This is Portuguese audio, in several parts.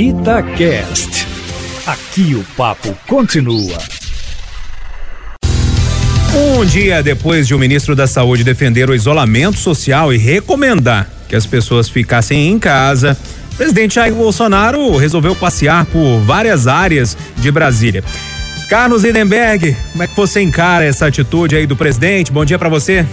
Itacast. Aqui o papo continua. Um dia depois de o ministro da Saúde defender o isolamento social e recomendar que as pessoas ficassem em casa, o presidente Jair Bolsonaro resolveu passear por várias áreas de Brasília. Carlos Lindenberg, como é que você encara essa atitude aí do presidente? Bom dia para você.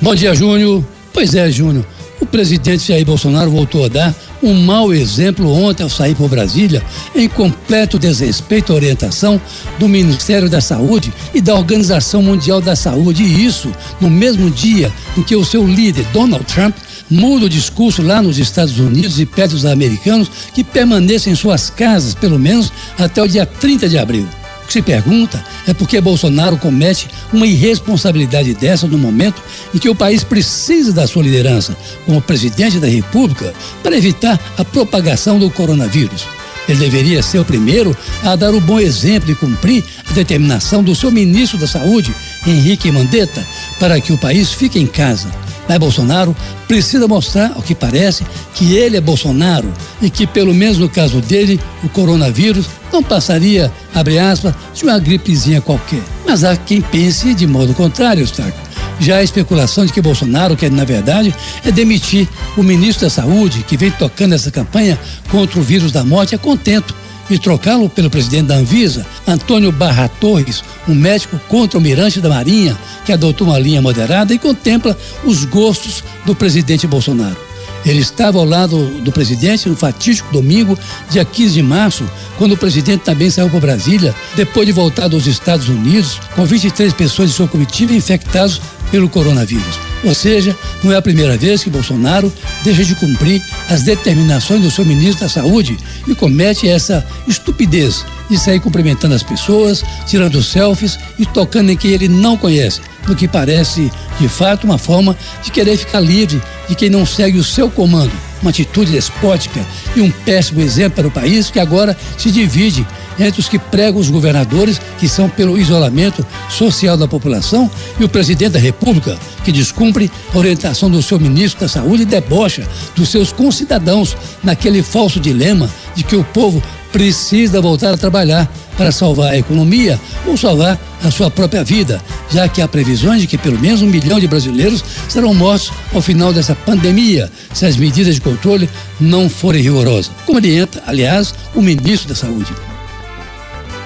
Bom dia, Júnior. Pois é, Júnior. O presidente Jair Bolsonaro voltou a dar um mau exemplo ontem ao sair por Brasília, em completo desrespeito à orientação do Ministério da Saúde e da Organização Mundial da Saúde. E isso no mesmo dia em que o seu líder, Donald Trump, muda o discurso lá nos Estados Unidos e pede aos americanos que permaneçam em suas casas, pelo menos até o dia 30 de abril se pergunta é por que Bolsonaro comete uma irresponsabilidade dessa no momento em que o país precisa da sua liderança como presidente da República para evitar a propagação do coronavírus. Ele deveria ser o primeiro a dar o bom exemplo e cumprir a determinação do seu ministro da Saúde, Henrique Mandetta, para que o país fique em casa mas Bolsonaro precisa mostrar, ao que parece, que ele é Bolsonaro e que, pelo menos no caso dele, o coronavírus não passaria, abre aspas, de uma gripezinha qualquer. Mas há quem pense de modo contrário, Eustáquio. Já a especulação de que Bolsonaro quer, na verdade, é demitir o ministro da Saúde, que vem tocando essa campanha contra o vírus da morte, é contento e trocá-lo pelo presidente da Anvisa, Antônio Barra Torres, um médico contra-almirante da Marinha, que adotou uma linha moderada e contempla os gostos do presidente Bolsonaro. Ele estava ao lado do presidente no fatídico domingo, dia 15 de março, quando o presidente também saiu para Brasília, depois de voltar dos Estados Unidos, com 23 pessoas de sua comitiva infectadas pelo coronavírus. Ou seja, não é a primeira vez que Bolsonaro deixa de cumprir as determinações do seu ministro da Saúde e comete essa estupidez de sair cumprimentando as pessoas, tirando selfies e tocando em quem ele não conhece, no que parece, de fato, uma forma de querer ficar livre de quem não segue o seu comando. Uma atitude despótica e um péssimo exemplo para o país que agora se divide entre os que pregam os governadores, que são pelo isolamento social da população, e o presidente da República, que descumpre a orientação do seu ministro da Saúde e debocha dos seus concidadãos naquele falso dilema de que o povo precisa voltar a trabalhar para salvar a economia ou salvar a sua própria vida, já que há previsões de que pelo menos um milhão de brasileiros serão mortos ao final dessa pandemia, se as medidas de controle não forem rigorosas, como orienta, aliás, o ministro da Saúde.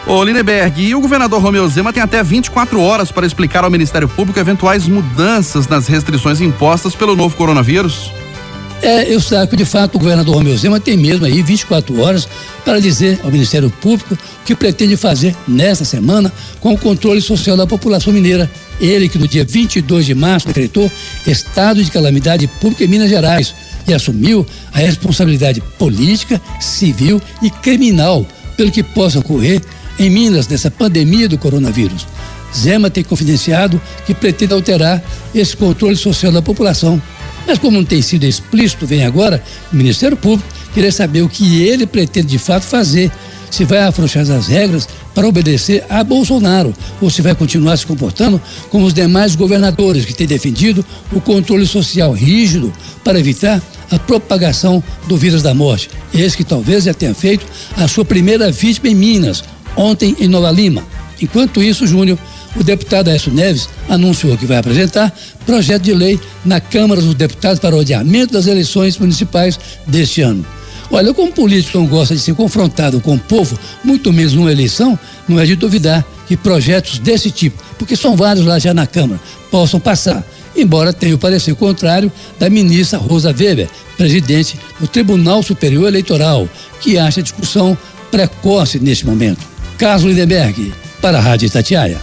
Ô Lindeberg, e o governador Romeu Zema tem até 24 horas para explicar ao Ministério Público eventuais mudanças nas restrições impostas pelo novo coronavírus? É, eu saco, de fato, o governador Romeu Zema tem mesmo aí 24 horas para dizer ao Ministério Público o que pretende fazer nesta semana com o controle social da população mineira. Ele que no dia 22 de março decretou estado de calamidade pública em Minas Gerais e assumiu a responsabilidade política, civil e criminal pelo que possa ocorrer em Minas nessa pandemia do coronavírus. Zema tem confidenciado que pretende alterar esse controle social da população. Mas como não tem sido explícito, vem agora o Ministério Público querer saber o que ele pretende de fato fazer. Se vai afrouxar as regras para obedecer a Bolsonaro ou se vai continuar se comportando como os demais governadores que têm defendido o controle social rígido para evitar a propagação do vírus da morte. Esse que talvez já tenha feito a sua primeira vítima em Minas, ontem em Nova Lima. Enquanto isso, Júnior, o deputado Aécio Neves anunciou que vai apresentar projeto de lei na Câmara dos Deputados para o adiamento das eleições municipais deste ano. Olha, como político não gosta de ser confrontado com o povo, muito menos numa eleição, não é de duvidar que projetos desse tipo, porque são vários lá já na Câmara, possam passar. Embora tenha o parecer contrário da ministra Rosa Weber, presidente do Tribunal Superior Eleitoral, que acha a discussão precoce neste momento. Carlos Lindenberg, para a Rádio Itatiaia.